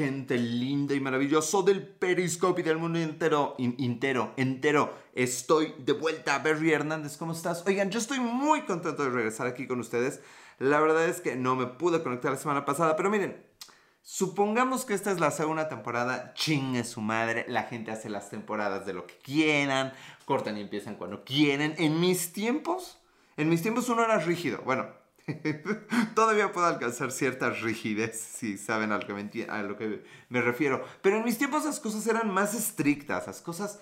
gente linda y maravilloso del Periscope y del mundo entero, entero, entero. Estoy de vuelta. Berry Hernández, ¿cómo estás? Oigan, yo estoy muy contento de regresar aquí con ustedes. La verdad es que no me pude conectar la semana pasada, pero miren, supongamos que esta es la segunda temporada, chingue su madre, la gente hace las temporadas de lo que quieran, cortan y empiezan cuando quieren. En mis tiempos, en mis tiempos uno era rígido. Bueno, Todavía puedo alcanzar cierta rigidez, si saben a lo, que me refiero. Pero en mis tiempos las cosas eran más estrictas, las cosas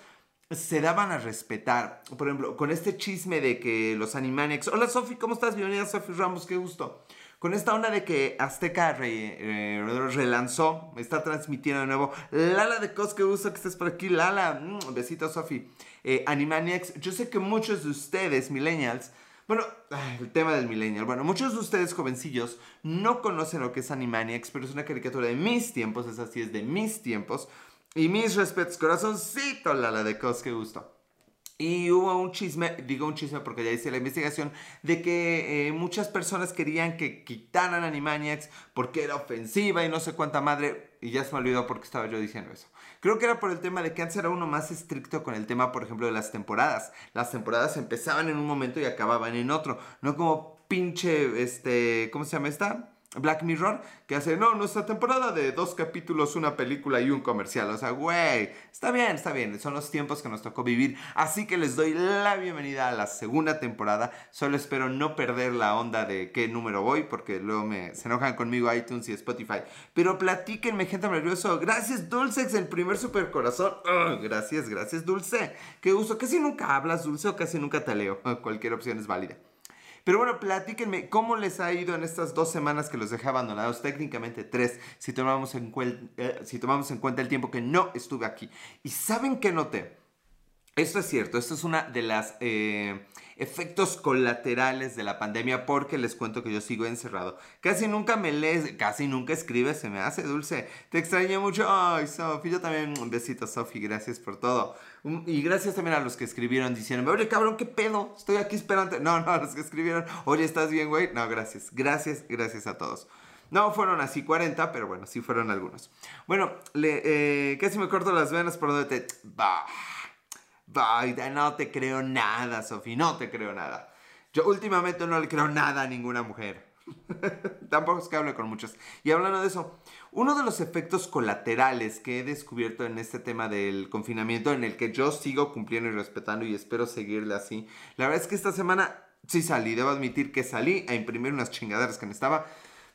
se daban a respetar. Por ejemplo, con este chisme de que los Animaniacs... Hola Sofi, ¿cómo estás? Bienvenida Sofi Ramos, qué gusto. Con esta onda de que Azteca re, relanzó, está transmitiendo de nuevo. Lala de Cos, qué gusto que estés por aquí. Lala, mm, besito Sofi. Eh, Animaniacs, yo sé que muchos de ustedes, millennials, bueno, el tema del millennial. Bueno, muchos de ustedes jovencillos no conocen lo que es Animaniacs, pero es una caricatura de mis tiempos, es así, es de mis tiempos. Y mis respetos, corazoncito, la de Cos, qué gusto. Y hubo un chisme, digo un chisme porque ya hice la investigación, de que eh, muchas personas querían que quitaran Animaniacs porque era ofensiva y no sé cuánta madre. Y ya se me olvidó porque estaba yo diciendo eso. Creo que era por el tema de que antes era uno más estricto con el tema, por ejemplo, de las temporadas. Las temporadas empezaban en un momento y acababan en otro. No como pinche, este, ¿cómo se llama esta? Black Mirror, que hace, no, nuestra temporada de dos capítulos, una película y un comercial. O sea, güey, está bien, está bien, son los tiempos que nos tocó vivir. Así que les doy la bienvenida a la segunda temporada. Solo espero no perder la onda de qué número voy, porque luego me, se enojan conmigo iTunes y Spotify. Pero platíquenme, gente maravillosa. Gracias, Dulcex, el primer super corazón. gracias, gracias, Dulce. Qué gusto. Casi nunca hablas, Dulce, o casi nunca te leo. Cualquier opción es válida. Pero bueno, platíquenme cómo les ha ido en estas dos semanas que los dejé abandonados, técnicamente tres, si tomamos en, eh, si tomamos en cuenta el tiempo que no estuve aquí. ¿Y saben qué noté? Esto es cierto, esto es una de las eh, efectos colaterales de la pandemia porque les cuento que yo sigo encerrado. Casi nunca me lees, casi nunca escribes, se me hace dulce. Te extrañé mucho. Ay, Sofi, yo también un besito, Sofi, gracias por todo. Y gracias también a los que escribieron diciendo, oye, cabrón, ¿qué pedo? Estoy aquí esperando. No, no, a los que escribieron, oye, ¿estás bien, güey? No, gracias. Gracias, gracias a todos. No fueron así 40, pero bueno, sí fueron algunos. Bueno, eh, casi me corto las venas por donde te... Bah, no te creo nada, Sofi, no te creo nada. Yo últimamente no le creo nada a ninguna mujer. Tampoco es que hable con muchas. Y hablando de eso, uno de los efectos colaterales que he descubierto en este tema del confinamiento, en el que yo sigo cumpliendo y respetando y espero seguirle así, la verdad es que esta semana sí salí, debo admitir que salí a imprimir unas chingaderas que necesitaba.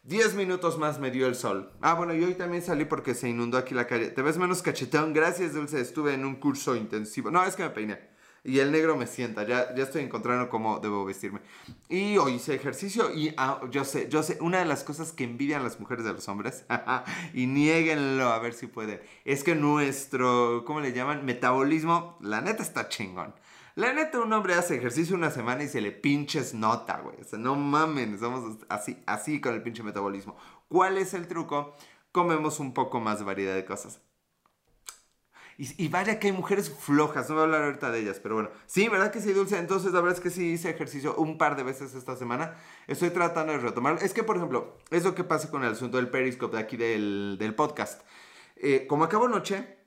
10 minutos más me dio el sol. Ah, bueno, y hoy también salí porque se inundó aquí la calle. Te ves menos cachetón. Gracias, Dulce. Estuve en un curso intensivo. No, es que me peiné. Y el negro me sienta, ya, ya estoy encontrando cómo debo vestirme. Y hoy hice ejercicio y ah, yo sé, yo sé, una de las cosas que envidian las mujeres de los hombres, y nieguenlo a ver si pueden, es que nuestro, ¿cómo le llaman? Metabolismo, la neta está chingón. La neta, un hombre hace ejercicio una semana y se le pinches nota, güey. O sea, no mamen, somos así, así con el pinche metabolismo. ¿Cuál es el truco? Comemos un poco más variedad de cosas. Y, vaya que hay mujeres flojas, no voy a hablar ahorita de ellas, pero bueno. Sí, ¿verdad que sí, Dulce? Entonces, la verdad es que sí hice ejercicio un par de veces esta semana. Estoy tratando de retomar. Es que, por ejemplo, es lo que pasa con el asunto del Periscope de aquí del, del podcast. Eh, como acabo noche,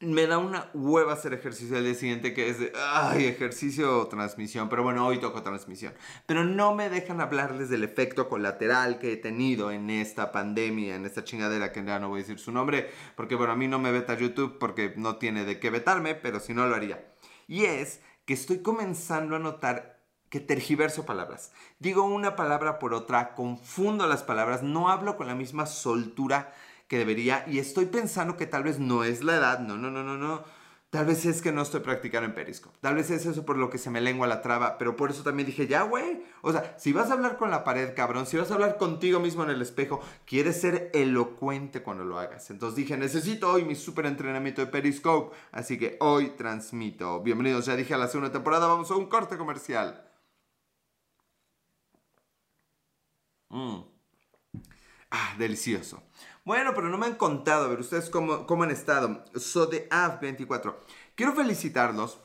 me da una hueva hacer ejercicio al día siguiente que es de, ay, ejercicio o transmisión, pero bueno, hoy toco transmisión. Pero no me dejan hablarles del efecto colateral que he tenido en esta pandemia, en esta chingadera que ya no voy a decir su nombre, porque bueno, a mí no me veta YouTube porque no tiene de qué vetarme, pero si no lo haría. Y es que estoy comenzando a notar que tergiverso palabras. Digo una palabra por otra, confundo las palabras, no hablo con la misma soltura que debería y estoy pensando que tal vez no es la edad, no, no, no, no, no. Tal vez es que no estoy practicando en Periscope. Tal vez es eso por lo que se me lengua la traba. Pero por eso también dije, ya, güey. O sea, si vas a hablar con la pared, cabrón. Si vas a hablar contigo mismo en el espejo, quieres ser elocuente cuando lo hagas. Entonces dije, necesito hoy mi super entrenamiento de Periscope. Así que hoy transmito. Bienvenidos, ya dije a la segunda temporada. Vamos a un corte comercial. Mmm. Ah, delicioso. Bueno, pero no me han contado, a ver, ustedes cómo, cómo han estado. SodeAv24. Quiero felicitarlos.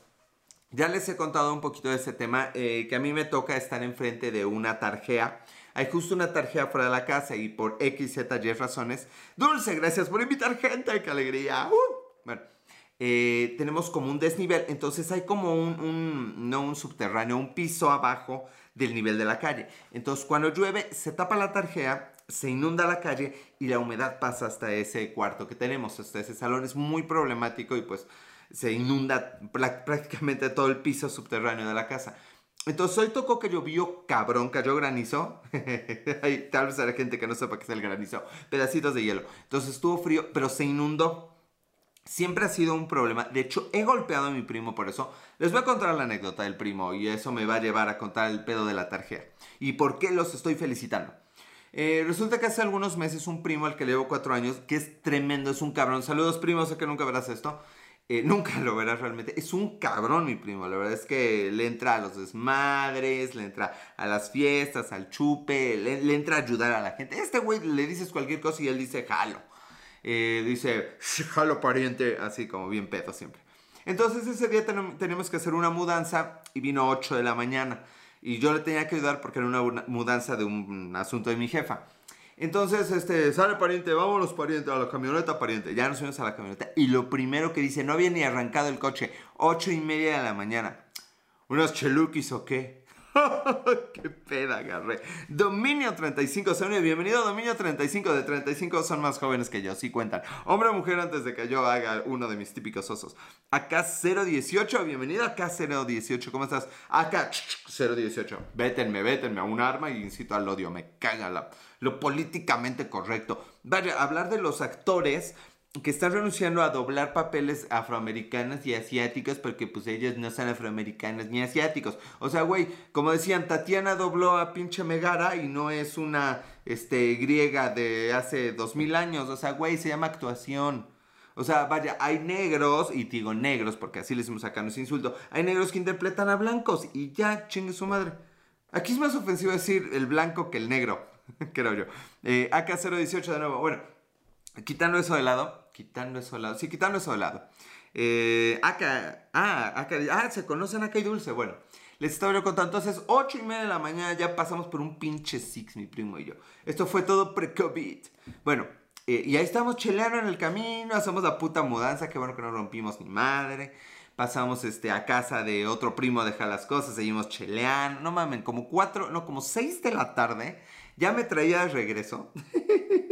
Ya les he contado un poquito de ese tema, eh, que a mí me toca estar enfrente de una tarjea hay justo una tarjeta fuera de la casa y por X, Z, Y razones. Dulce, gracias por invitar gente, qué alegría. Uh, bueno, eh, tenemos como un desnivel, entonces hay como un, un, no un subterráneo, un piso abajo del nivel de la calle. Entonces cuando llueve se tapa la tarjeta, se inunda la calle y la humedad pasa hasta ese cuarto que tenemos, hasta ese salón. Es muy problemático y pues se inunda prácticamente todo el piso subterráneo de la casa. Entonces hoy tocó que llovió cabrón, cayó granizo. Tal vez hay gente que no sepa qué es el granizo. Pedacitos de hielo. Entonces estuvo frío, pero se inundó. Siempre ha sido un problema. De hecho, he golpeado a mi primo por eso. Les voy a contar la anécdota del primo y eso me va a llevar a contar el pedo de la tarjeta. Y por qué los estoy felicitando. Eh, resulta que hace algunos meses un primo al que le llevo cuatro años, que es tremendo, es un cabrón. Saludos, primo, sé que nunca verás esto. Eh, nunca lo verás realmente. Es un cabrón, mi primo. La verdad es que le entra a los desmadres, le entra a las fiestas, al chupe, le, entra a ayudar a la gente. Este güey le dices cualquier cosa y él dice jalo. Eh, dice jalo pariente, así como bien pedo siempre. Entonces ese día tenemos que hacer una mudanza y vino 8 de la mañana. Y yo le tenía que ayudar porque era una mudanza de un asunto de mi jefa. Entonces, este, sale pariente, vámonos pariente, a la camioneta pariente. Ya nos fuimos a la camioneta. Y lo primero que dice, no había ni arrancado el coche. Ocho y media de la mañana. ¿Unos chelukis o qué? ¡Qué peda agarré! Dominio 35, Sonia, bienvenido a Dominio 35. De 35 son más jóvenes que yo, sí cuentan. Hombre o mujer antes de que yo haga uno de mis típicos osos. Acá 018, bienvenido acá 018. ¿Cómo estás? Acá 018. Vétenme, vétenme a un arma y incito al odio. Me caga lo políticamente correcto. Vaya, hablar de los actores que están renunciando a doblar papeles afroamericanos y asiáticos porque pues ellos no son afroamericanos ni asiáticos. O sea, güey, como decían, Tatiana dobló a pinche Megara y no es una este, griega de hace dos mil años. O sea, güey, se llama actuación. O sea, vaya, hay negros, y digo negros porque así les decimos acá, no es insulto, hay negros que interpretan a blancos y ya, chingue su madre. Aquí es más ofensivo decir el blanco que el negro. creo yo. Eh, AK018 de nuevo. Bueno, quitando eso de lado. Quitando eso de lado. Sí, quitando eso de lado. Eh, AK, ah, AK, ah, se conocen AK y Dulce. Bueno, les estaba yo contando. Entonces, 8 y media de la mañana ya pasamos por un pinche Six, mi primo y yo. Esto fue todo pre-COVID. Bueno, eh, y ahí estamos cheleando en el camino. Hacemos la puta mudanza. Qué bueno que no rompimos ni madre. Pasamos este, a casa de otro primo a dejar las cosas. Seguimos cheleando. No mamen, como 4, no, como 6 de la tarde ya me traía de regreso.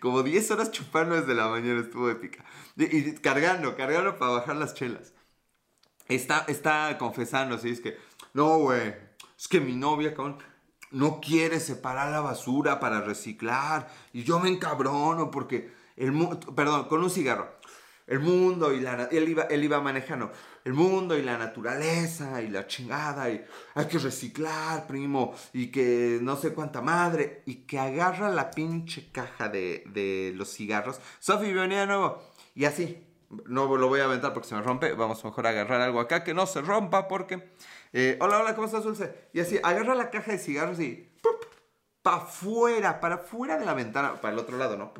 Como 10 horas chupando desde la mañana, estuvo épica. Y, cargando, cargando para bajar las chelas. Está, está confesando, así es que, no, güey, es que mi novia, no quiere separar la basura para reciclar. Y yo me encabrono porque, el, perdón, con un cigarro. El mundo y la... Él iba, él iba manejando el mundo y la naturaleza y la chingada y hay que reciclar, primo, y que no sé cuánta madre, y que agarra la pinche caja de, los cigarros. Sofi, bienvenida de nuevo. Y así, no lo voy a aventar porque se me rompe, vamos mejor a agarrar algo acá que no se rompa porque... Eh, hola, hola, ¿cómo estás, Dulce? Y así, agarra la caja de cigarros y... Para afuera, para afuera de la ventana, para el otro lado, ¿no?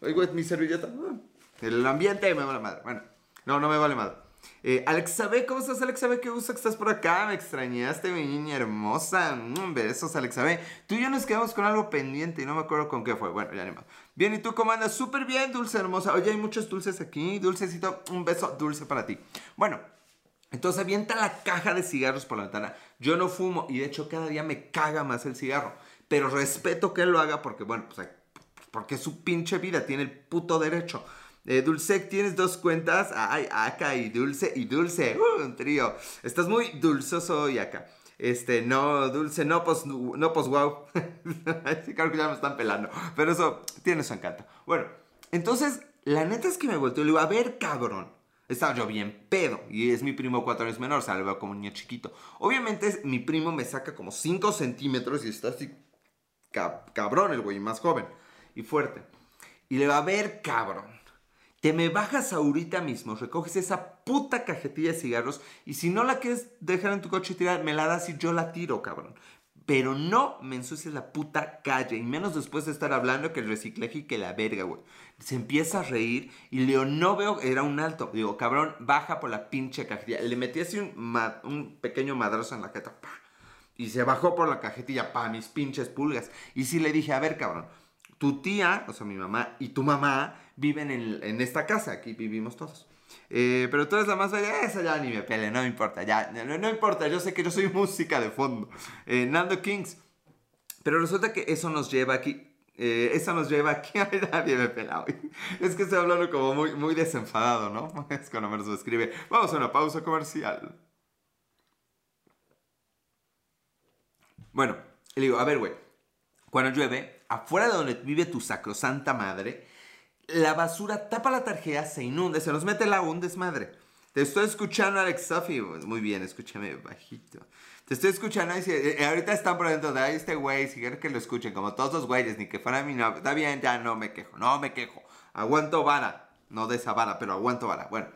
Oigo, mi servilleta. Ah, el ambiente me vale madre. Bueno, no, no me vale madre. Eh, Alexabe, ¿cómo estás, Alexabe? Qué gusto que estás por acá. Me extrañaste, mi niña hermosa. Mm, besos, Alexabe. Tú y yo nos quedamos con algo pendiente y no me acuerdo con qué fue. Bueno, ya ni. Bien, ¿y tú cómo andas? Súper bien, dulce hermosa. Oye, hay muchos dulces aquí. Dulcecito, un beso dulce para ti. Bueno, entonces avienta la caja de cigarros por la ventana. Yo no fumo y de hecho cada día me caga más el cigarro. Pero respeto que él lo haga porque, bueno, pues porque es su pinche vida, tiene el puto derecho. Eh, Dulce, tienes dos cuentas. Ay, acá y Dulce y Dulce. Uh, un trío. Estás muy dulzoso hoy acá. Este, no, Dulce, no, pues, no, pues, wow. claro que ya me están pelando. Pero eso tiene su encanto. Bueno, entonces, la neta es que me volteó le digo, a ver, cabrón. Estaba yo bien pedo. Y es mi primo cuatro años menor, o sea, lo veo como un niño chiquito. Obviamente, mi primo me saca como 5 centímetros y está así cabrón el güey, más joven y fuerte. Y le va a ver, cabrón te me bajas ahorita mismo, recoges esa puta cajetilla de cigarros y si no la quieres dejar en tu coche y tirar, me la das y yo la tiro, cabrón. Pero no me ensucies la puta calle, y menos después de estar hablando que el reciclaje y que la verga, güey. Se empieza a reír y Leo no veo, era un alto. Digo, cabrón, baja por la pinche cajetilla. Le metí así un, pequeño madrazo en la jeta. Y se bajó por la cajetilla, pa, mis pinches pulgas. Y sí le dije, a ver, cabrón, tu tía, o sea, mi mamá y tu mamá viven en, esta casa, aquí vivimos todos. Eh, pero tú eres la más bella, esa ya ni me pele, no me importa, ya, no, importa, yo sé que yo soy música de fondo. Eh, Nando Kings. Pero resulta que eso nos lleva aquí, eh, eso nos lleva aquí, a nadie me pela hoy. Es que estoy hablando como muy, muy desenfadado, ¿no? Es cuando me escribe. Vamos a una pausa comercial. Bueno, le digo, a ver, güey, cuando llueve, afuera de donde vive tu sacrosanta madre, la basura tapa la tarjeta, se inunda, se nos mete agua, un desmadre. Te estoy escuchando, Alex Sophie. Muy bien, escúchame bajito. Te estoy escuchando y eh, ahorita están por dentro de ahí este güey, si quieren que lo escuchen, como todos los güeyes, ni que fuera mi novio. Está bien, ya no me quejo, no me quejo. Aguanto vara. No de esa vara, pero aguanto vara. Bueno.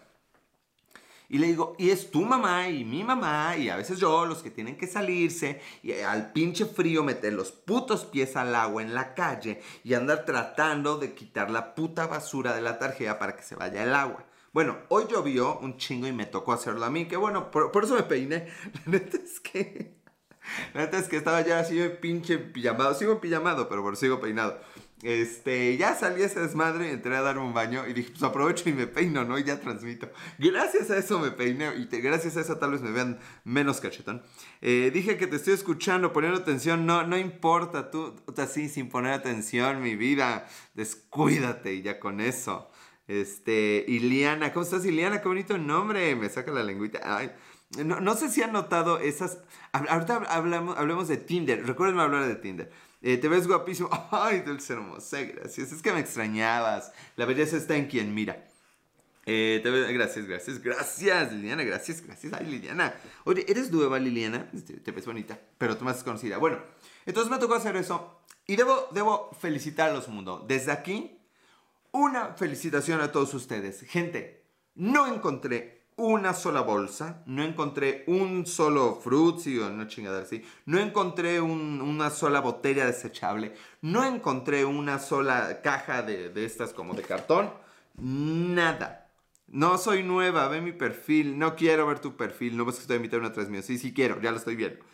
Y le digo, y es tu mamá y mi mamá y a veces yo los que tienen que salirse y al pinche frío meter los putos pies al agua en la calle y andar tratando de quitar la puta basura de la tarjeta para que se vaya el agua. Bueno, hoy llovió un chingo y me tocó hacerlo a mí, que bueno, por, eso me peiné. La neta es que... La neta es que estaba ya así pinche pijamado. Sigo pijamado, pero por sigo peinado. Este, ya salí ese desmadre entré a darme un baño y dije, pues aprovecho y me peino, ¿no? Y ya transmito. Gracias a eso me peiné y gracias a eso tal vez me vean menos cachetón. Eh, dije que te estoy escuchando, poniendo atención, no, no importa, tú, así sin poner atención, mi vida, descuídate y ya con eso. Este, Iliana, ¿cómo estás Iliana? Qué bonito nombre, me saca la lengüita. Ay, no, no sé si han notado esas... Ahorita hablamos, hablemos de Tinder, recuérdenme hablar de Tinder. Eh, te ves guapísimo. Ay, dulce hermosa, gracias. Es que me extrañabas. La belleza está en quien mira. Eh, gracias, gracias, gracias, Liliana, gracias, gracias. Ay, Liliana. Oye, ¿eres nueva, Liliana? Este, te, ves bonita, pero tú más conocida. Bueno, entonces me tocó hacer eso. Y debo, debo felicitar a los mundo. Desde aquí, una felicitación a todos ustedes. Gente, no encontré una sola bolsa, no encontré un solo frutzi o una chingada así, no encontré una sola botella desechable, no encontré una sola caja de, de estas como de cartón, nada. No soy nueva, ve mi perfil, no quiero ver tu perfil, no ves que estoy invitando una transmisión, sí, sí quiero, ya lo estoy viendo,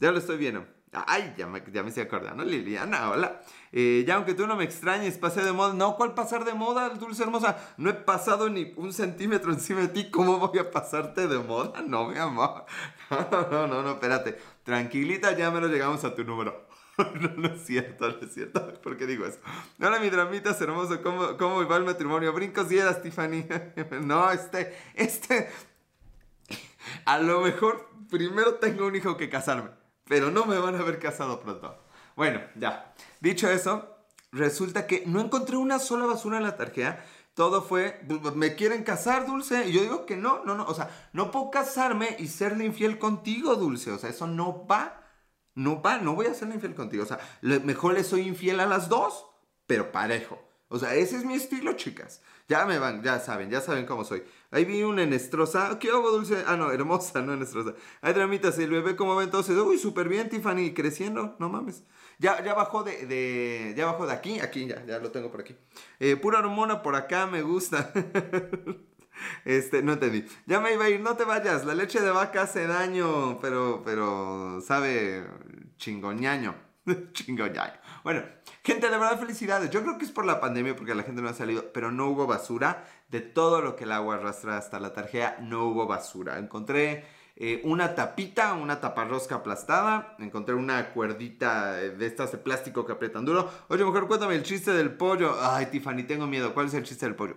ya lo estoy viendo. Ay, ya me, ya me estoy acordando, Liliana, hola. Eh, ya aunque tú no me extrañes, pasé de moda. No, ¿cuál pasar de moda, dulce hermosa? No he pasado ni un centímetro encima de ti. ¿Cómo voy a pasarte de moda? No, mi amor. No, no, no, no, espérate. Tranquilita, ya me lo llegamos a tu número. no, no es cierto, no es cierto. ¿Por qué digo eso? Hola, mi dramita es hermoso. ¿Cómo, ¿Cómo va el matrimonio? Brincos y eras, Tiffany. no, este, este... A lo mejor primero tengo un hijo que casarme pero no me van a haber casado pronto. Bueno, ya. Dicho eso, resulta que no encontré una sola basura en la tarjeta. Todo fue, ¿me quieren casar, Dulce? Y yo digo que no, no, no. O sea, no puedo casarme y serle infiel contigo, Dulce. O sea, eso no va. No va, no voy a serle infiel contigo. O sea, mejor le soy infiel a las dos, pero parejo. O sea, ese es mi estilo, chicas. Ya me van, ya saben, ya saben cómo soy. Ahí vi una enestrosa. ¿Qué hago, dulce? Ah, no, hermosa, no enestrosa. Hay dramitas, el bebé, ¿cómo va entonces? Uy, súper bien, Tiffany, creciendo, no mames. Ya, ya bajó de, de, ya bajó de aquí, aquí, ya, ya lo tengo por aquí. Eh, pura hormona por acá, me gusta. Este, no entendí. Ya me iba a ir, no te vayas. La leche de vaca hace daño, pero, pero, sabe, chingoñaño. chingoñaño. Bueno, gente, de verdad felicidades. Yo creo que es por la pandemia porque la gente no ha salido, pero no hubo basura. De todo lo que el agua arrastra hasta la tarjeta, no hubo basura. Encontré eh, una tapita, una taparrosca aplastada. Encontré una cuerdita de estas de plástico que aprietan duro. Oye, mejor cuéntame el chiste del pollo. Ay, Tiffany, tengo miedo. ¿Cuál es el chiste del pollo?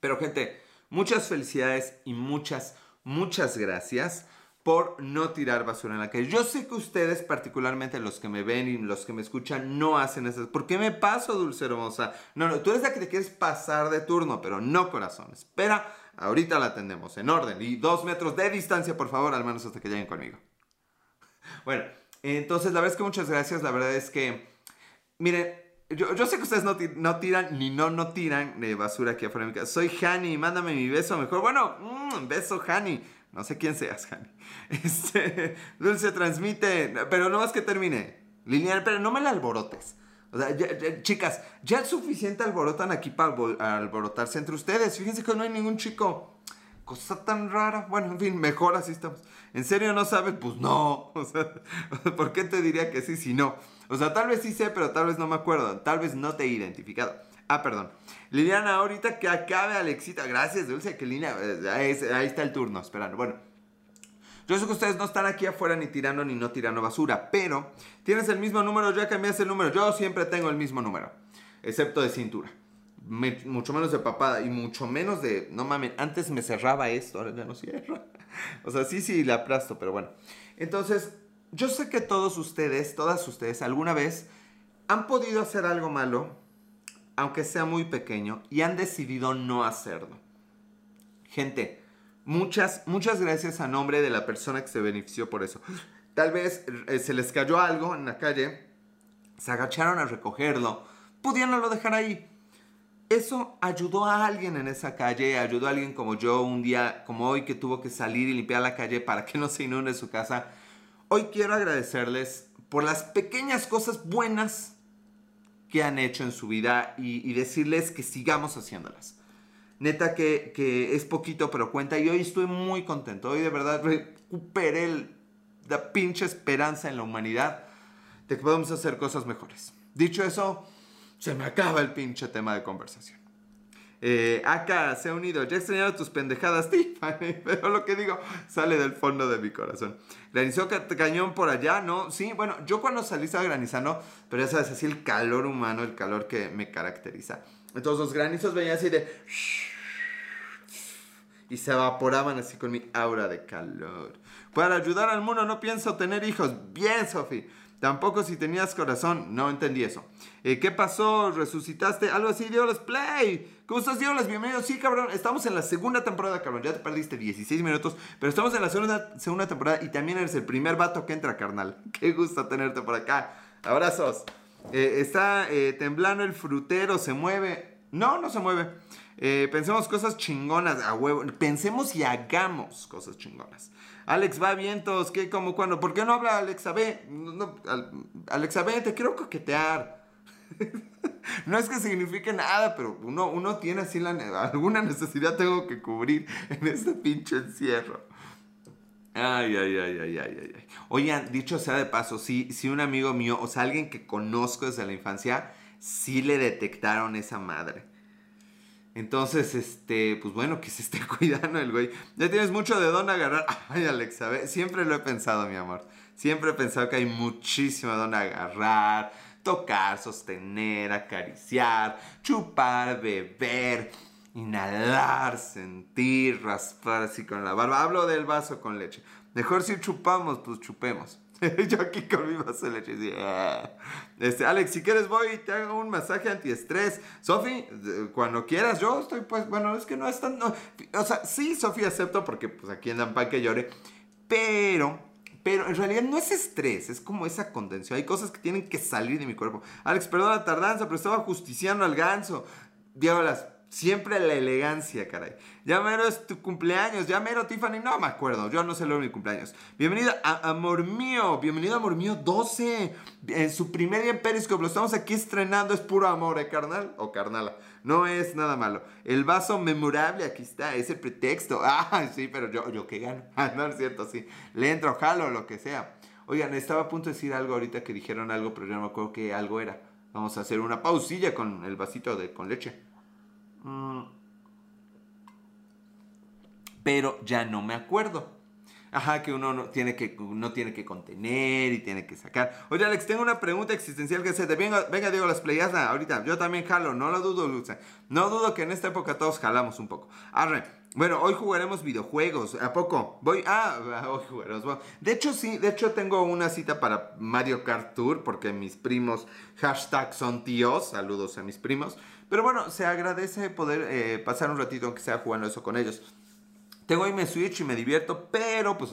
Pero, gente, muchas felicidades y muchas, muchas gracias por no tirar basura en la calle. Yo sé que ustedes, particularmente los que me ven y los que me escuchan, no hacen eso. ¿Por qué me paso, dulce hermosa? No, no, tú eres la que te quieres pasar de turno, pero no corazón. Espera, ahorita la atendemos en orden. Y dos metros de distancia, por favor, al menos hasta que lleguen conmigo. Bueno, entonces la verdad es que muchas gracias. La verdad es que, miren, yo, sé que ustedes no, tiran ni no no tiran de basura aquí afuera de mi casa. Soy Hani, mándame mi beso mejor. Bueno, mmm, beso Hani. No sé quién seas, Hani. Este, Dulce transmite, pero no más que termine. Liliana, pero no me la alborotes. O sea, chicas, ya es suficiente alborotan aquí para alborotarse entre ustedes. Fíjense que no hay ningún chico. cosa tan rara. Bueno, en fin, mejor así estamos. ¿En serio no sabes? Pues no. O sea, ¿por qué te diría que sí si no? O sea, tal vez sí sé, pero tal vez no me acuerdo. Tal vez no te he identificado. Ah, perdón. Liliana, ahorita que acabe Alexita. Gracias, Dulce, que línea. Ahí, está el turno, esperando. Bueno. Yo sé que ustedes no están aquí afuera ni tirando ni no tirando basura, pero tienes el mismo número, ya cambiaste el número. Yo siempre tengo el mismo número, excepto de cintura. mucho menos de papada y mucho menos de. No mames, antes me cerraba esto, ahora ya no cierra. O sea, sí, sí, la aplasto, pero bueno. Entonces, yo sé que todos ustedes, todas ustedes, alguna vez han podido hacer algo malo, aunque sea muy pequeño, y han decidido no hacerlo. Gente, Muchas, muchas gracias a nombre de la persona que se benefició por eso. Tal vez eh, se les cayó algo en la calle, se agacharon a recogerlo, pudiéndolo dejar ahí. Eso ayudó a alguien en esa calle, ayudó a alguien como yo un día como hoy que tuvo que salir y limpiar la calle para que no se inunde su casa. Hoy quiero agradecerles por las pequeñas cosas buenas que han hecho en su vida y, decirles que sigamos haciéndolas. Neta que, es poquito, pero cuenta. Y hoy estoy muy contento. Hoy de verdad recuperé la pinche esperanza en la humanidad de que podemos hacer cosas mejores. Dicho eso, se me acaba el pinche tema de conversación. Eh, acá se ha unido. Ya he extrañado tus pendejadas, Tiffany. Pero lo que digo sale del fondo de mi corazón. Granizó cañón por allá, ¿no? Sí, bueno, yo cuando salí estaba granizando, pero ya sabes, así el calor humano, el calor que me caracteriza. Entonces los granizos venían así de y se evaporaban así con mi aura de calor. Para ayudar al mundo no pienso tener hijos. Bien, Sofi. Tampoco si tenías corazón. No entendí eso. Eh, ¿Qué pasó? ¿Resucitaste? Algo así. Diolas Play. ¿Cómo estás, Diolas? Bienvenido. Sí, cabrón. Estamos en la segunda temporada, cabrón. Ya te perdiste 16 minutos. Pero estamos en la segunda, segunda temporada y también eres el primer vato que entra, carnal. Qué gusto tenerte por acá. Abrazos. Eh, está eh, temblando el frutero. Se mueve. No, no se mueve. Eh, pensemos cosas chingonas, a huevo. Pensemos y hagamos cosas chingonas. Alex va vientos, ¿qué, cómo, cuándo? ¿Por qué no habla Alexa B? No, Alexa B, te quiero coquetear. no es que signifique nada, pero uno, uno tiene así la, alguna necesidad tengo que cubrir en este pinche encierro. Ay, ay, ay, ay, ay, ay. Oigan, dicho sea de paso, si, si un amigo mío, o sea, alguien que conozco desde la infancia, sí le detectaron esa madre. Entonces, este, pues bueno, que se esté cuidando el güey. Ya tienes mucho de dónde agarrar. Ay, Alexa, siempre lo he pensado, mi amor. Siempre he pensado que hay muchísimo de dónde agarrar, tocar, sostener, acariciar, chupar, beber, inhalar, sentir, raspar así con la barba. Hablo del vaso con leche. Mejor si chupamos, pues chupemos. Yo aquí con mi vaso de leche. Ah". Este, Alex, si quieres voy y te hago un masaje antiestrés. Sofi, cuando quieras, yo estoy pues, bueno, es que no es tan... o sea, sí, Sofi, acepto porque pues aquí andan para que llore. Pero, pero en realidad no es estrés, es como esa contención. Hay cosas que tienen que salir de mi cuerpo. Alex, perdón la tardanza, pero estaba justiciando al ganso. Diablas, Siempre la elegancia, caray. Ya mero es tu cumpleaños, ya mero Tiffany, no me acuerdo, yo no de mi cumpleaños. Bienvenida a Amor Mío, bienvenido Amor Mío 12. En su primer día en Periscope, lo estamos aquí estrenando, es puro amor, ¿eh, carnal? O carnala. No es nada malo. El vaso memorable, aquí está, es el pretexto. Ah, sí, pero yo, yo qué gano. No es cierto, sí. Le entro, jalo, lo que sea. Oigan, estaba a punto de decir algo ahorita que dijeron algo, pero ya no me acuerdo qué algo era. Vamos a hacer una pausilla con el vasito de, con leche. Mm. Pero ya no me acuerdo. Ajá, que uno no tiene que, no tiene que contener y tiene que sacar. Oye, Alex, tengo una pregunta existencial que hacerte. Venga, venga, Diego, las playas ahorita. Yo también jalo, no lo dudo, Luce. No dudo que en esta época todos jalamos un poco. Arre. Bueno, hoy jugaremos videojuegos. ¿A poco? Voy. Ah, hoy jugaremos. de hecho, sí, de hecho tengo una cita para Mario Kart Tour porque mis primos, hashtag son tíos. Saludos a mis primos. Pero bueno, se agradece poder eh, pasar un ratito aunque sea jugando eso con ellos. Tengo ahí mi Switch y me divierto, pero pues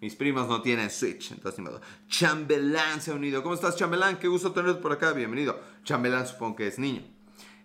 mis primos no tienen Switch, entonces ni modo. Chambelán se ha unido. ¿Cómo estás, Chambelán? Qué gusto tenerte por acá, bienvenido. Chambelán supongo que es niño.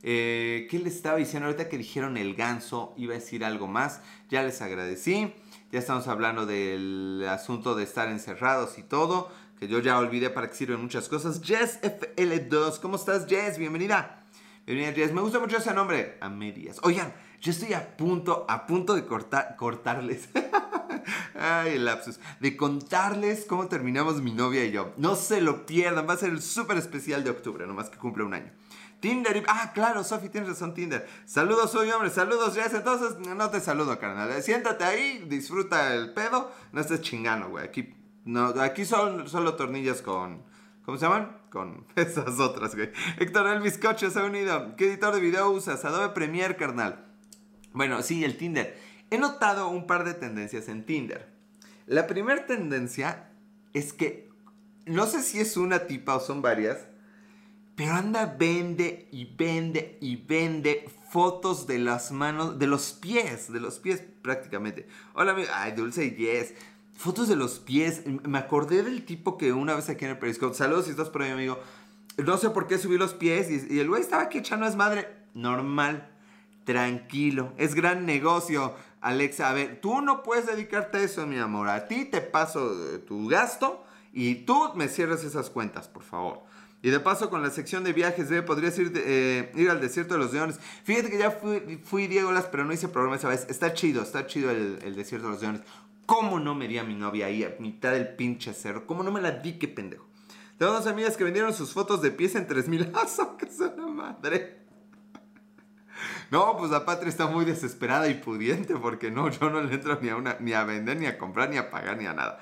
Eh, ¿Qué les estaba diciendo ahorita que dijeron el ganso? Iba a decir algo más. Ya les agradecí. Ya estamos hablando del asunto de estar encerrados y todo. Que yo ya olvidé para qué sirven muchas cosas. Jess FL2. ¿Cómo estás, Jess? Bienvenida. Me gusta mucho ese nombre. A medias. Oigan, Yo estoy a punto, a punto de cortar, cortarles. Ay, el lapsus. De contarles cómo terminamos mi novia y yo. No se lo pierdan, va a ser el súper especial de octubre, nomás que cumple un año. Tinder y... Ah, claro, Sofi, tienes razón, Tinder. Saludos, soy hombre, saludos, Jess. Entonces, no te saludo, carnal. Siéntate ahí, disfruta el pedo. No estés chingando, güey. Aquí, no, aquí son solo tornillas con... ¿Cómo se llaman? Con esas otras, güey. Héctor El Bizcocho se ha unido. ¿Qué editor de video usas? Adobe Premiere, carnal. Bueno, sí, el Tinder. He notado un par de tendencias en Tinder. La primera tendencia es que, no sé si es una tipa o son varias, pero anda, vende y vende y vende fotos de las manos, de los pies, de los pies prácticamente. Hola, amigo. Ay, Dulce Yes. Fotos de los pies. Me acordé del tipo que una vez aquí en el Periscope. Saludos si estás por ahí, amigo. No sé por qué subí los pies y, el güey estaba aquí echando es madre. Normal. Tranquilo. Es gran negocio, Alexa. A ver, tú no puedes dedicarte a eso, mi amor. A ti te paso eh, tu gasto y tú me cierres esas cuentas, por favor. Y de paso con la sección de viajes, ¿eh? podrías ir, eh, ir al desierto de los leones. Fíjate que ya fui, fui Diego Las, pero no hice programa esa vez. Está chido, está chido el, el, desierto de los leones. ¿Cómo no me di a mi novia ahí a mitad del pinche cerro? ¿Cómo no me la di, qué pendejo? Tengo dos amigas que vendieron sus fotos de pies en 3000. ¡Ah, que es una madre! No, pues la patria está muy desesperada y pudiente porque no, yo no le entro ni a, una, ni a vender, ni a comprar, ni a pagar, ni a nada.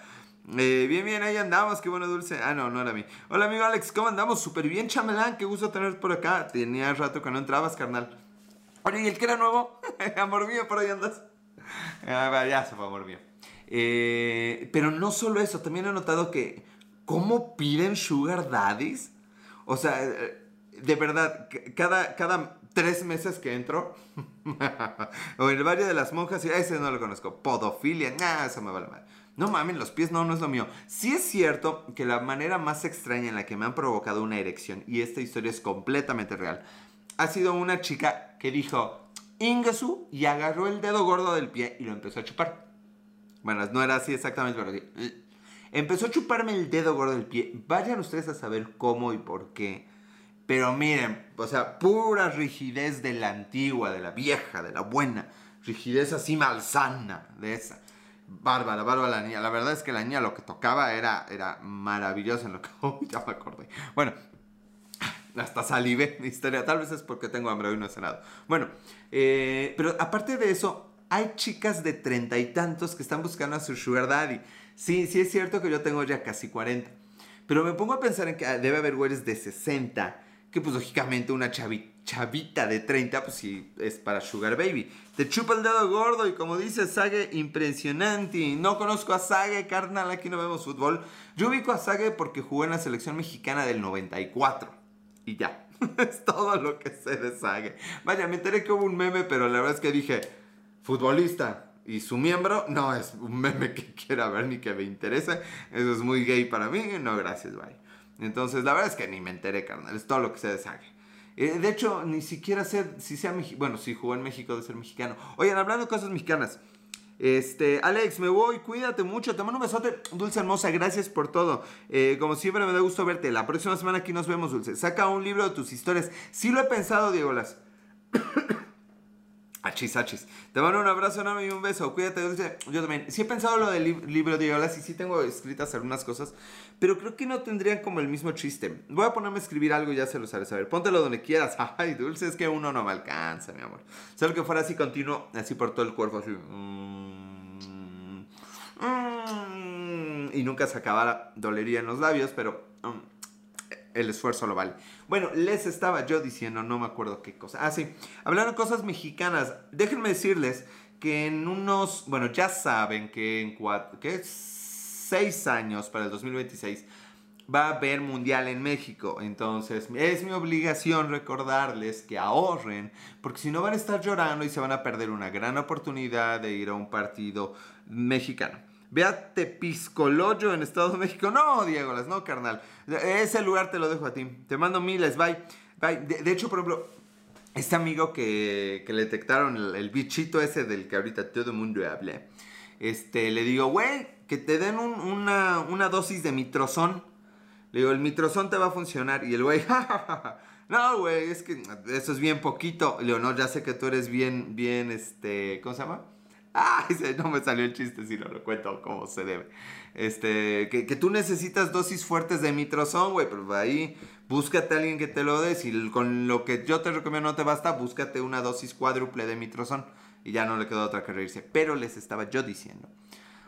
Eh, bien, bien, ahí andamos, qué bueno dulce. Ah, no, no era mí. Hola amigo Alex, ¿cómo andamos? Súper bien, chamelán, qué gusto tener por acá. Tenía rato que no entrabas, carnal. Oye, ¿y el que era nuevo? amor mío, por ahí andas. Ah, ya se fue, amor mío. Eh, pero no solo eso, también he notado que cómo piden sugar daddies. O sea, de verdad, cada, cada tres meses que entro, o el barrio de las monjas, y ese no lo conozco, podofilia, nah, eso me vale mal. No mames, los pies no, no es lo mío. Sí es cierto que la manera más extraña en la que me han provocado una erección, y esta historia es completamente real, ha sido una chica que dijo Ingasu y agarró el dedo gordo del pie y lo empezó a chupar. Bueno, no era así exactamente, pero sí. Empezó a chuparme el dedo gordo del pie. Vayan ustedes a saber cómo y por qué. Pero miren, o sea, pura rigidez de la antigua, de la vieja, de la buena. Rigidez así malsana, de esa. Bárbara, bárbara la niña. La verdad es que la niña lo que tocaba era, era maravilloso en lo que... Oh, ya me acordé. Bueno, hasta salivé mi historia. Tal vez es porque tengo hambre hoy no he cenado. Bueno, eh, pero aparte de eso, hay chicas de treinta y tantos que están buscando a su sugar daddy. Sí, sí es cierto que yo tengo ya casi 40. Pero me pongo a pensar en que debe haber güeyes de 60 que pues lógicamente una chavita de 30 pues sí es para Sugar Baby. Te chupa el dedo gordo y como dice Sage, impresionante. No conozco a Sage, carnal, aquí no vemos fútbol. Yo ubico a Sage porque jugó en la selección mexicana del 94. Y ya, es todo lo que sé de Sage. Vaya, me enteré que hubo un meme, pero la verdad es que dije, futbolista. Y su miembro no es un meme que quiera ver ni que me interese. Eso es muy gay para mí. No, gracias, bye. Entonces, la verdad es que ni me enteré, carnal. Es todo lo que se deshague. Eh, de hecho, ni siquiera sé si sea mexicano. Bueno, si jugó en México de ser mexicano. Oigan, hablando de cosas mexicanas. Este, Alex, me voy, cuídate mucho, te mando un besote, Dulce hermosa, gracias por todo. Eh, como siempre me da gusto verte. La próxima semana aquí nos vemos, Dulce. Saca un libro de tus historias. Sí lo he pensado, Diego Las. Achis, achis. Te mando un abrazo enorme y un beso. Cuídate, Dulce. Yo también. Sí he pensado lo del libro de Diego Las y sí tengo escritas algunas cosas, pero creo que no tendrían como el mismo chiste. Voy a ponerme a escribir algo y ya se los haré saber. Póntelo donde quieras. Ay, Dulce, es que uno no me alcanza, mi amor. Solo que fuera así continuo, así por todo el cuerpo, así. Mm, mm, y nunca se acabara. Dolería en los labios, pero... Mm, el esfuerzo lo vale. Bueno, les estaba yo diciendo, no me acuerdo qué cosa. Ah, sí. Hablando de cosas mexicanas, déjenme decirles que en unos, bueno, ya saben que en cuatro, seis años para el 2026 va a haber mundial en México. Entonces es mi obligación recordarles que ahorren, porque si no van a estar llorando y se van a perder una gran oportunidad de ir a un partido mexicano. Ve a Tepiscoloyo en Estados de México. No, Diego, las no, carnal. Ese lugar te lo dejo a ti. Te mando miles, bye. bye. De, hecho, por ejemplo, este amigo que, que le detectaron el, bichito ese del que ahorita todo el mundo habla, este, le digo, güey, que te den una, una dosis de mitrozón. Le digo, el mitrozón te va a funcionar. Y el güey, No, güey, es que eso es bien poquito. Leonor, ya sé que tú eres bien, bien, este, ¿cómo se llama? Ah, no me salió el chiste si no lo cuento como se debe. Este, que, que tú necesitas dosis fuertes de mitrozón, güey, pero ahí búscate a alguien que te lo dé. Si con lo que yo te recomiendo no te basta, búscate una dosis cuádruple de mitrozón. Y ya no le quedó otra que reírse. Pero les estaba yo diciendo.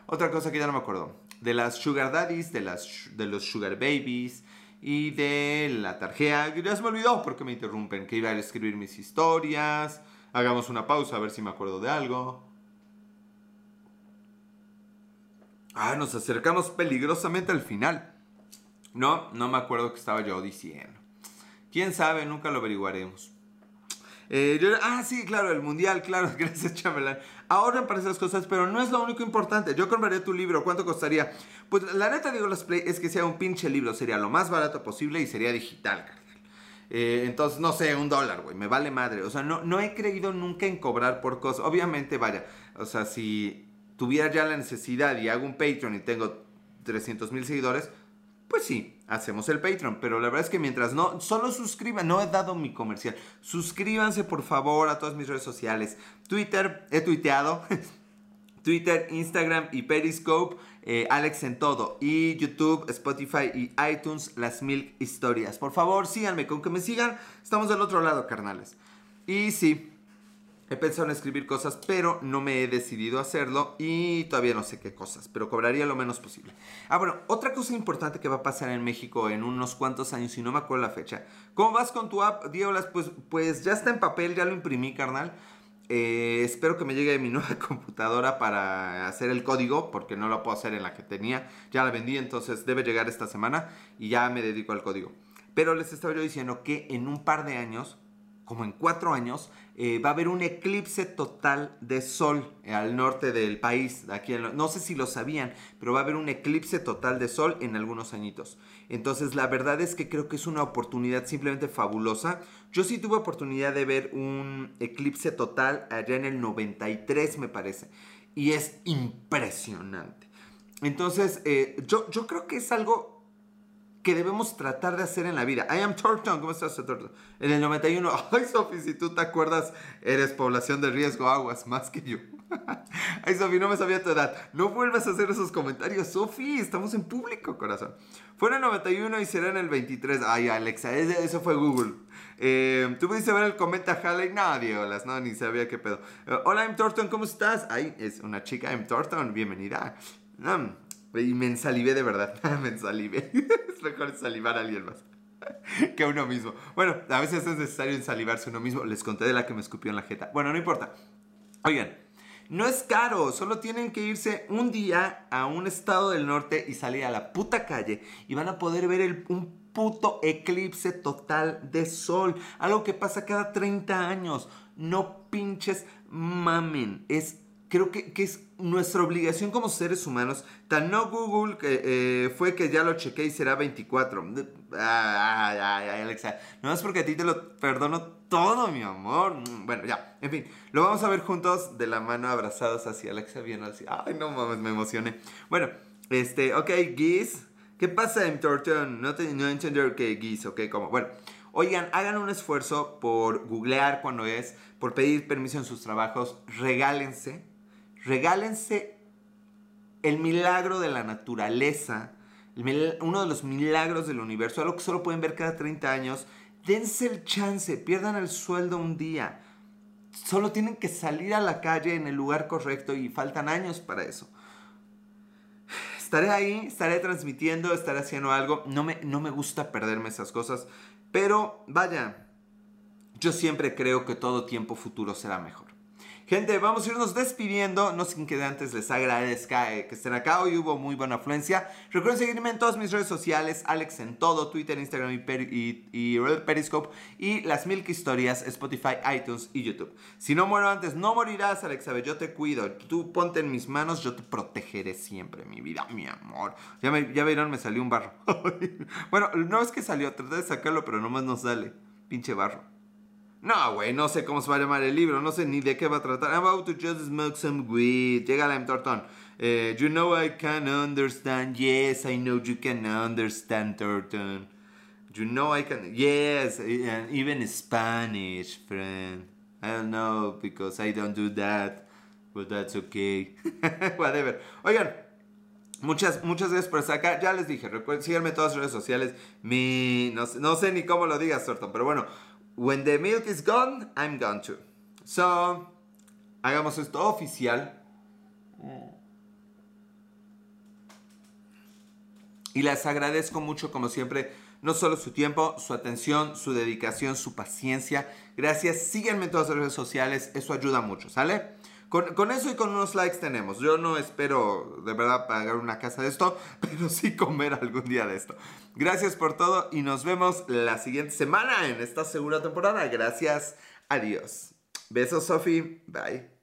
Otra cosa que ya no me acuerdo. De las sugar daddies, de, las, de los sugar babies y de la tarjeta. Ya se me olvidó porque me interrumpen. Que iba a escribir mis historias. Hagamos una pausa a ver si me acuerdo de algo. Ah, nos acercamos peligrosamente al final. No, no me acuerdo qué estaba yo diciendo. Quién sabe, nunca lo averiguaremos. Eh, ah, sí, claro, el mundial, claro, gracias Chamelán. Ahorren para esas cosas, pero no es lo único importante. Yo compraría tu libro, ¿cuánto costaría? Pues la neta digo, las play es que sea un pinche libro, sería lo más barato posible y sería digital, carnal. Eh, entonces, no sé, un dólar, güey, me vale madre. O sea, no, no he creído nunca en cobrar por cosas. Obviamente, vaya, o sea, si tuviera ya la necesidad y hago un Patreon y tengo 300 mil seguidores, pues sí, hacemos el Patreon. Pero la verdad es que mientras no, solo suscriban, no he dado mi comercial. Suscríbanse por favor a todas mis redes sociales. Twitter, he tuiteado. Twitter, Instagram y Periscope, eh, Alex en todo. Y YouTube, Spotify y iTunes, las mil historias. Por favor, síganme, con que me sigan, estamos del otro lado, carnales. Y sí, He pensado en escribir cosas, pero no me he decidido a hacerlo y todavía no sé qué cosas, pero cobraría lo menos posible. Ah, bueno, otra cosa importante que va a pasar en México en unos cuantos años, y no me acuerdo la fecha. ¿Cómo vas con tu app, Diablas? Pues, pues ya está en papel, ya lo imprimí, carnal. Eh, espero que me llegue mi nueva computadora para hacer el código, porque no lo puedo hacer en la que tenía. Ya la vendí, entonces debe llegar esta semana y ya me dedico al código. Pero les estaba yo diciendo que en un par de años como en cuatro años, eh, va a haber un eclipse total de sol al norte del país. Aquí no sé si lo sabían, pero va a haber un eclipse total de sol en algunos añitos. Entonces, la verdad es que creo que es una oportunidad simplemente fabulosa. Yo sí tuve oportunidad de ver un eclipse total allá en el 93, me parece. Y es impresionante. Entonces, eh, yo, yo creo que es algo que debemos tratar de hacer en la vida. I am Thornton, ¿cómo estás, Thornton? En el 91, ay, Sofi, si tú te acuerdas, eres población de riesgo, aguas, más que yo. ay, Sofi, no me sabía tu edad. No vuelvas a hacer esos comentarios, Sofi, estamos en público, corazón. Fue en el 91 y será en el 23. Ay, Alexa, eso fue Google. Eh, ¿Tú pudiste ver el comenta Halley? Nadie, hola, no, ni sabía qué pedo. Eh, hola, I'm Thornton, ¿cómo estás? Ay, es una chica, I'm Thornton, bienvenida. Y me ensalivé de verdad. me ensalivé. es mejor salivar a alguien más que a uno mismo. Bueno, a veces es necesario ensalivarse uno mismo. Les conté de la que me escupió en la jeta. Bueno, no importa. Oigan, no es caro. Solo tienen que irse un día a un estado del norte y salir a la puta calle y van a poder ver el, un puto eclipse total de sol. Algo que pasa cada 30 años. No pinches mamen. Es creo que, es nuestra obligación como seres humanos. Tan no Google que eh, fue que ya lo chequé y será 24. Ay, ay, ay, Alexa. No es porque a ti te lo perdono todo, mi amor. Bueno, ya. En fin, lo vamos a ver juntos de la mano abrazados así. Alexa bien así. Ay, no mames, me emocioné. Bueno, este, ok, Geese. ¿Qué pasa en? No, te, no entender que Geese, ok, como. Bueno. Oigan, hagan un esfuerzo por googlear cuando es, por pedir permiso en sus trabajos, regálense regálense el milagro de la naturaleza, uno de los milagros del universo, algo que solo pueden ver cada 30 años. Dense el chance, pierdan el sueldo un día. Solo tienen que salir a la calle en el lugar correcto y faltan años para eso. Estaré ahí, estaré transmitiendo, estaré haciendo algo. No me, no me gusta perderme esas cosas. Pero vaya, yo siempre creo que todo tiempo futuro será mejor. Gente, vamos a irnos despidiendo. No sin que antes les agradezca eh, que estén acá. Hoy hubo muy buena afluencia. Recuerden seguirme en todas mis redes sociales. Alex en todo. Twitter, Instagram y, Periscope. Y las mil historias. Spotify, iTunes y YouTube. Si no muero antes, no morirás, Alex. Yo te cuido. Tú ponte en mis manos. Yo te protegeré siempre, mi vida, mi amor. Ya, me, ya vieron, me salió un barro. bueno, no es que salió. Traté de sacarlo, pero nomás no sale. Pinche barro. No, güey, no sé cómo se va a llamar el libro, no sé ni de qué va a tratar. I'm about to just smoke some weed. Llega la Torton. Eh, you know I can understand. Yes, I know you can understand, Torton. You know I can. Yes, and even Spanish, friend. I don't know because I don't do that, but that's okay. Whatever. Oigan, muchas, muchas gracias por estar acá. Ya les dije, recuerden, síganme en todas las redes sociales. Mi, no, no sé ni cómo lo digas, Sorton, pero bueno. When the milk is gone, I'm gone too. So, hagamos esto oficial. Y les agradezco mucho, como siempre, no solo su tiempo, su atención, su dedicación, su paciencia. Gracias. Síganme en todas las redes sociales. Eso ayuda mucho, ¿sale? Con, eso y con unos likes tenemos. Yo no espero de verdad pagar una casa de esto, pero sí comer algún día de esto. Gracias por todo y nos vemos la siguiente semana en esta segunda temporada. Gracias. Adiós. Besos, Sofi. Bye.